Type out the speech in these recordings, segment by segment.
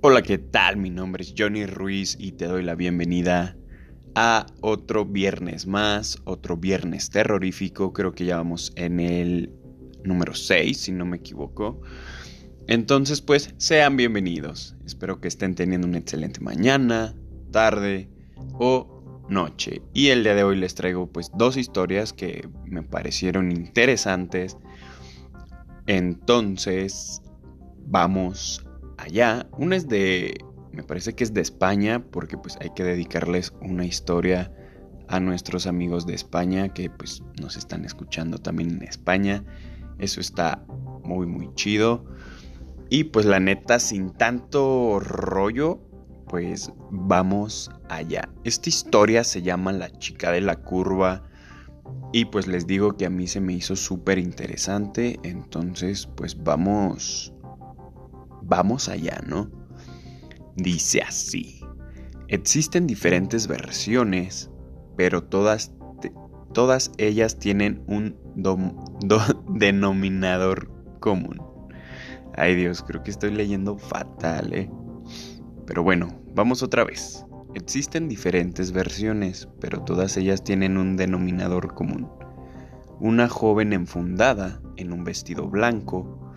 Hola, ¿qué tal? Mi nombre es Johnny Ruiz y te doy la bienvenida a otro viernes más, otro viernes terrorífico. Creo que ya vamos en el número 6, si no me equivoco. Entonces, pues, sean bienvenidos. Espero que estén teniendo una excelente mañana, tarde o noche. Y el día de hoy les traigo pues dos historias que me parecieron interesantes. Entonces, vamos allá. Una es de, me parece que es de España, porque pues hay que dedicarles una historia a nuestros amigos de España que pues nos están escuchando también en España. Eso está muy muy chido. Y pues la neta, sin tanto rollo, pues vamos allá. Esta historia se llama La chica de la curva. Y pues les digo que a mí se me hizo súper interesante. Entonces, pues vamos Vamos allá, ¿no? Dice así. Existen diferentes versiones, pero todas, todas ellas tienen un denominador común. Ay Dios, creo que estoy leyendo fatal, ¿eh? Pero bueno, vamos otra vez. Existen diferentes versiones, pero todas ellas tienen un denominador común. Una joven enfundada en un vestido blanco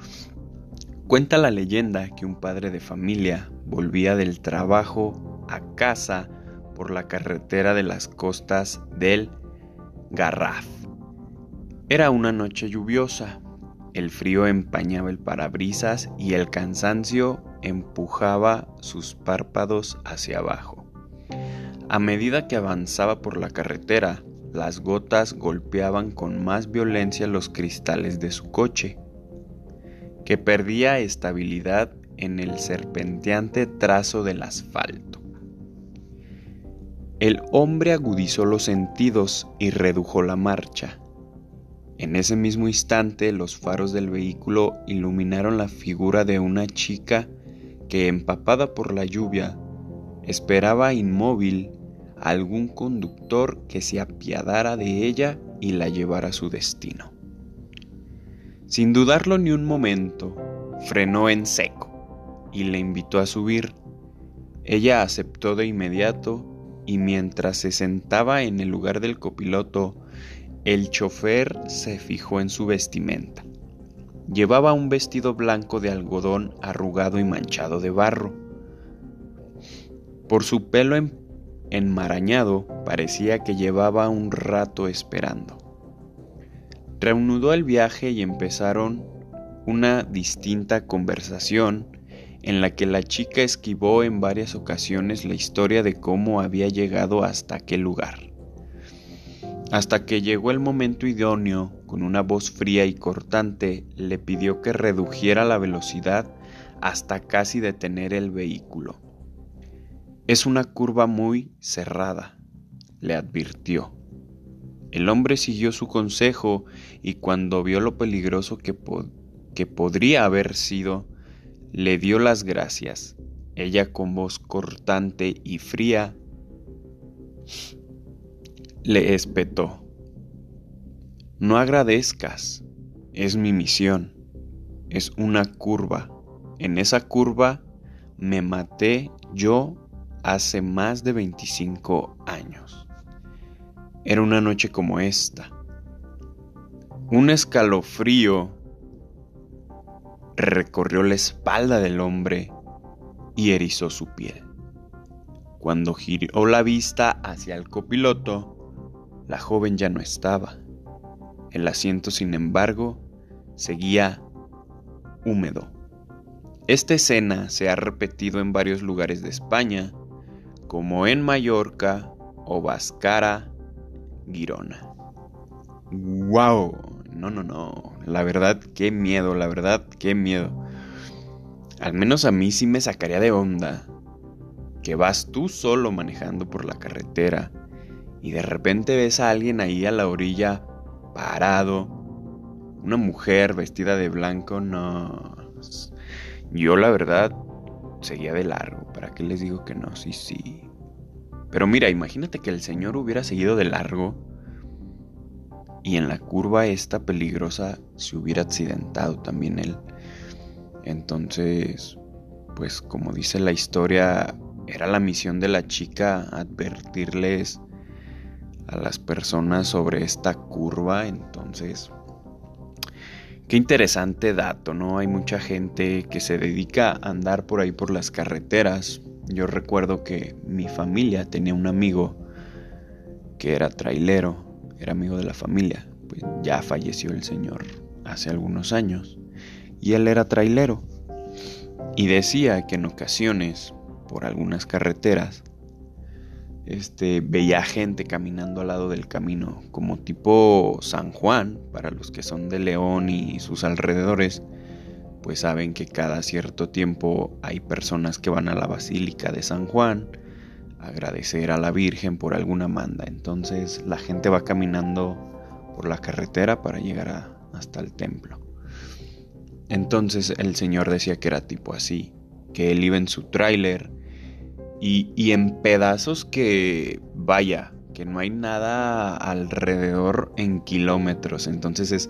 Cuenta la leyenda que un padre de familia volvía del trabajo a casa por la carretera de las costas del Garraf. Era una noche lluviosa, el frío empañaba el parabrisas y el cansancio empujaba sus párpados hacia abajo. A medida que avanzaba por la carretera, las gotas golpeaban con más violencia los cristales de su coche que perdía estabilidad en el serpenteante trazo del asfalto. El hombre agudizó los sentidos y redujo la marcha. En ese mismo instante los faros del vehículo iluminaron la figura de una chica que, empapada por la lluvia, esperaba inmóvil a algún conductor que se apiadara de ella y la llevara a su destino. Sin dudarlo ni un momento, frenó en seco y le invitó a subir. Ella aceptó de inmediato y mientras se sentaba en el lugar del copiloto, el chofer se fijó en su vestimenta. Llevaba un vestido blanco de algodón arrugado y manchado de barro. Por su pelo enmarañado parecía que llevaba un rato esperando. Reanudó el viaje y empezaron una distinta conversación en la que la chica esquivó en varias ocasiones la historia de cómo había llegado hasta aquel lugar. Hasta que llegó el momento idóneo, con una voz fría y cortante, le pidió que redujera la velocidad hasta casi detener el vehículo. Es una curva muy cerrada, le advirtió. El hombre siguió su consejo y cuando vio lo peligroso que, que podría haber sido, le dio las gracias. Ella con voz cortante y fría le espetó. No agradezcas, es mi misión, es una curva. En esa curva me maté yo hace más de 25 años. Era una noche como esta. Un escalofrío recorrió la espalda del hombre y erizó su piel. Cuando giró la vista hacia el copiloto, la joven ya no estaba. El asiento, sin embargo, seguía húmedo. Esta escena se ha repetido en varios lugares de España, como en Mallorca o Bascara Girona. ¡Wow! No, no, no. La verdad, qué miedo, la verdad, qué miedo. Al menos a mí sí me sacaría de onda que vas tú solo manejando por la carretera y de repente ves a alguien ahí a la orilla parado, una mujer vestida de blanco, no. Yo la verdad seguía de largo, ¿para qué les digo que no? Sí, sí. Pero mira, imagínate que el Señor hubiera seguido de largo y en la curva esta peligrosa se hubiera accidentado también él. Entonces, pues como dice la historia, era la misión de la chica advertirles a las personas sobre esta curva, entonces Qué interesante dato, ¿no? Hay mucha gente que se dedica a andar por ahí por las carreteras. Yo recuerdo que mi familia tenía un amigo que era trailero, era amigo de la familia. Pues ya falleció el señor hace algunos años. Y él era trailero. Y decía que en ocasiones, por algunas carreteras, este, veía gente caminando al lado del camino, como tipo San Juan, para los que son de León y sus alrededores, pues saben que cada cierto tiempo hay personas que van a la Basílica de San Juan a agradecer a la Virgen por alguna manda. Entonces la gente va caminando por la carretera para llegar hasta el templo. Entonces el Señor decía que era tipo así, que él iba en su tráiler, y, en pedazos que, vaya, que no hay nada alrededor en kilómetros. Entonces es,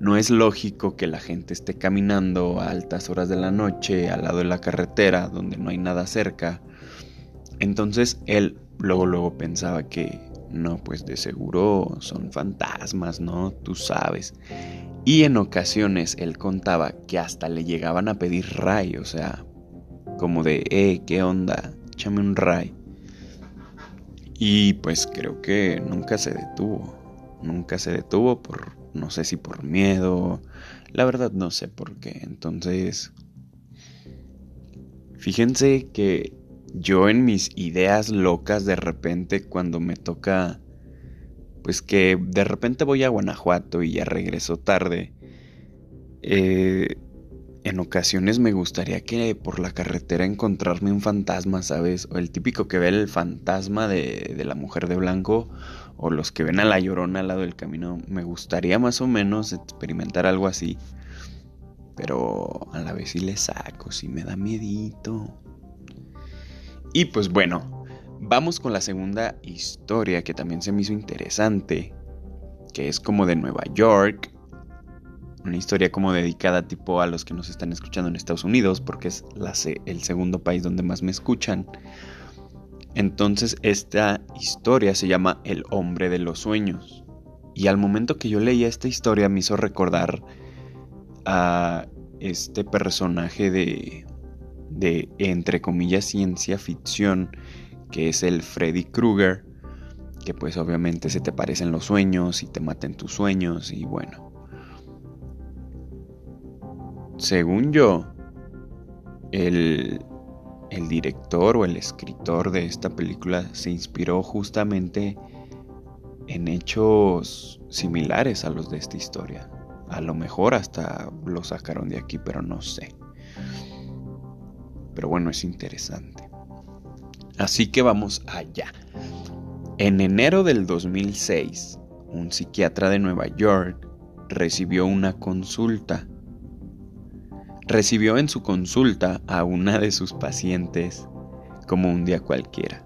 no es lógico que la gente esté caminando a altas horas de la noche al lado de la carretera donde no hay nada cerca. Entonces él luego luego pensaba que no, pues de seguro son fantasmas, ¿no? Tú sabes. Y en ocasiones él contaba que hasta le llegaban a pedir ray, o sea, como de, eh, ¿qué onda? Échame un ray. Y pues creo que nunca se detuvo. Nunca se detuvo por, no sé si por miedo. La verdad no sé por qué. Entonces, fíjense que yo en mis ideas locas de repente cuando me toca, pues que de repente voy a Guanajuato y ya regreso tarde. Eh, en ocasiones me gustaría que por la carretera encontrarme un fantasma, ¿sabes? O el típico que ve el fantasma de, de, la mujer de blanco o los que ven a la llorona al lado del camino. Me gustaría más o menos experimentar algo así. Pero a la vez sí le saco, sí me da miedito. Y pues bueno, vamos con la segunda historia que también se me hizo interesante. Que es como de Nueva York una historia como dedicada tipo a los que nos están escuchando en Estados Unidos, porque es la, el segundo país donde más me escuchan. Entonces esta historia se llama El hombre de los sueños. Y al momento que yo leía esta historia me hizo recordar a este personaje de, de entre comillas, ciencia ficción, que es el Freddy Krueger, que pues obviamente se te parecen los sueños y te maten tus sueños y bueno. Según yo, el, director o el escritor de esta película se inspiró justamente en hechos similares a los de esta historia. A lo mejor hasta lo sacaron de aquí, pero no sé. Pero bueno, es interesante. Así que vamos allá. En enero del 2006, un psiquiatra de Nueva York recibió una consulta recibió en su consulta a una de sus pacientes como un día cualquiera.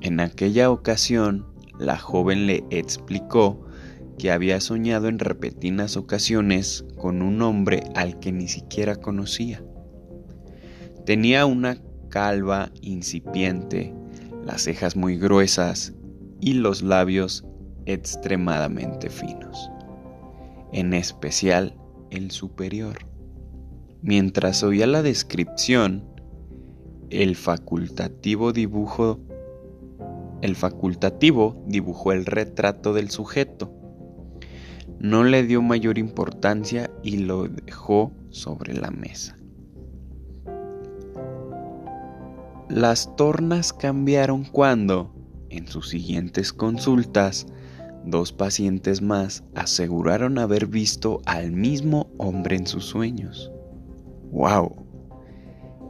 En aquella ocasión, la joven le explicó que había soñado en repetidas ocasiones con un hombre al que ni siquiera conocía. Tenía una calva incipiente, las cejas muy gruesas y los labios extremadamente finos, en especial el superior. Mientras oía la descripción, el facultativo dibujó el retrato del sujeto. No le dio mayor importancia y lo dejó sobre la mesa. Las tornas cambiaron cuando, en sus siguientes consultas, dos pacientes más aseguraron haber visto al mismo hombre en sus sueños. ¡Wow!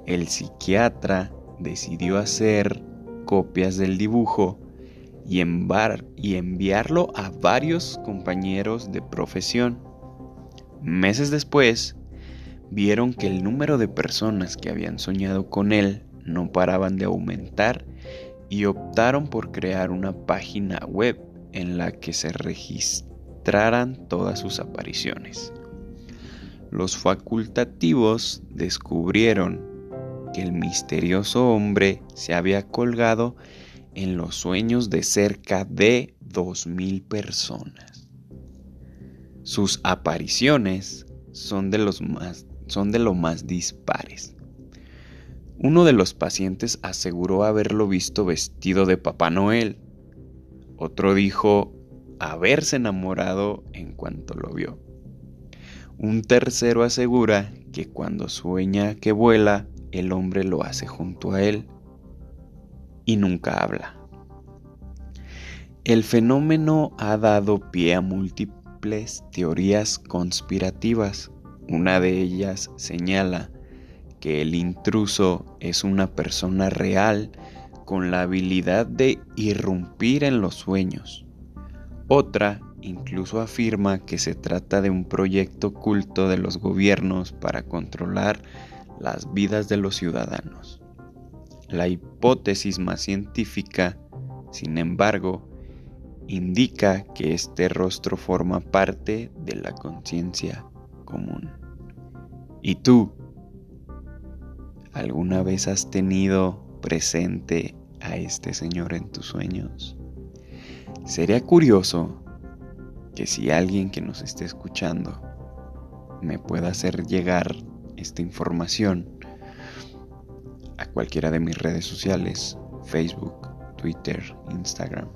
El psiquiatra decidió hacer copias del dibujo y, y enviarlo a varios compañeros de profesión. Meses después, vieron que el número de personas que habían soñado con él no paraban de aumentar y optaron por crear una página web en la que se registraran todas sus apariciones los facultativos descubrieron que el misterioso hombre se había colgado en los sueños de cerca de 2.000 personas. Sus apariciones son de, los más, son de lo más dispares. Uno de los pacientes aseguró haberlo visto vestido de Papá Noel. Otro dijo haberse enamorado en cuanto lo vio. Un tercero asegura que cuando sueña que vuela, el hombre lo hace junto a él y nunca habla. El fenómeno ha dado pie a múltiples teorías conspirativas. Una de ellas señala que el intruso es una persona real con la habilidad de irrumpir en los sueños. Otra incluso afirma que se trata de un proyecto oculto de los gobiernos para controlar las vidas de los ciudadanos. La hipótesis más científica, sin embargo, indica que este rostro forma parte de la conciencia común. ¿Y tú? ¿Alguna vez has tenido presente a este señor en tus sueños? Sería curioso que si alguien que nos esté escuchando me pueda hacer llegar esta información a cualquiera de mis redes sociales, Facebook, Twitter, Instagram.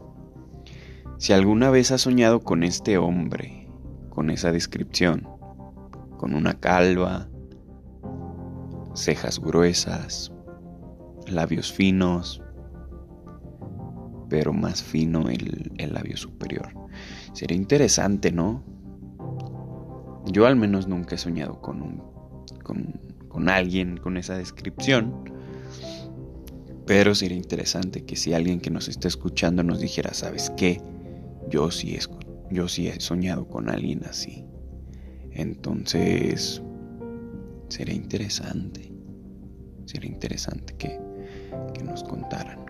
Si alguna vez has soñado con este hombre, con esa descripción, con una calva, cejas gruesas, labios finos, pero más fino el, labio superior. Sería interesante, ¿no? Yo al menos nunca he soñado con, un, con, con alguien con esa descripción. Pero sería interesante que si alguien que nos esté escuchando nos dijera, ¿sabes qué? Yo sí, he, yo sí he soñado con alguien así. Entonces, sería interesante. Sería interesante que, que nos contaran.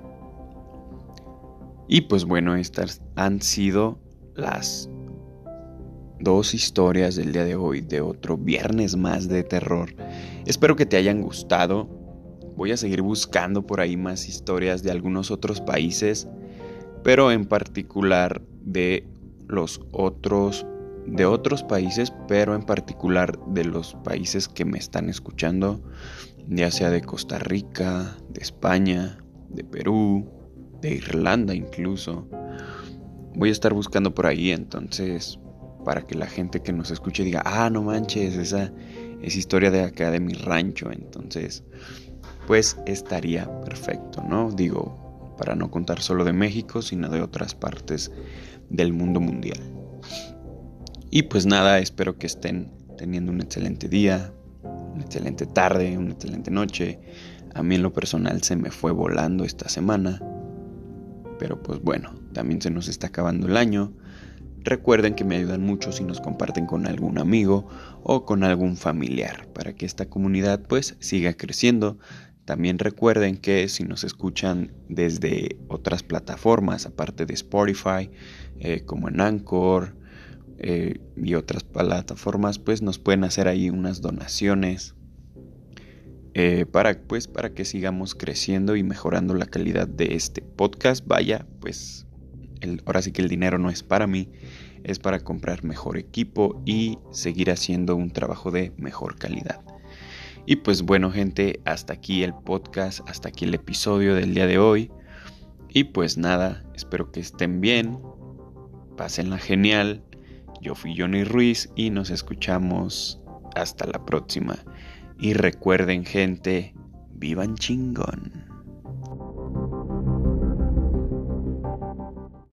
Y pues bueno, estas han sido las dos historias del día de hoy de otro viernes más de terror. Espero que te hayan gustado. Voy a seguir buscando por ahí más historias de algunos otros países, pero en particular de los otros de otros países, pero en particular de los países que me están escuchando, ya sea de Costa Rica, de España, de Perú, de Irlanda incluso. Voy a estar buscando por ahí, entonces, para que la gente que nos escuche diga, ah, no manches, esa es historia de acá de mi rancho, entonces, pues estaría perfecto, ¿no? Digo, para no contar solo de México, sino de otras partes del mundo mundial. Y pues nada, espero que estén teniendo un excelente día, una excelente tarde, una excelente noche. A mí en lo personal se me fue volando esta semana. Pero pues bueno, también se nos está acabando el año. Recuerden que me ayudan mucho si nos comparten con algún amigo o con algún familiar para que esta comunidad pues siga creciendo. También recuerden que si nos escuchan desde otras plataformas aparte de Spotify, eh, como en Anchor eh, y otras plataformas, pues nos pueden hacer ahí unas donaciones eh, para, pues, para que sigamos creciendo y mejorando la calidad de este podcast. Vaya, pues ahora sí que el dinero no es para mí, es para comprar mejor equipo y seguir haciendo un trabajo de mejor calidad. Y pues bueno gente, hasta aquí el podcast, hasta aquí el episodio del día de hoy. Y pues nada, espero que estén bien, pásenla genial. Yo fui Johnny Ruiz y nos escuchamos hasta la próxima. Y recuerden gente, vivan chingón.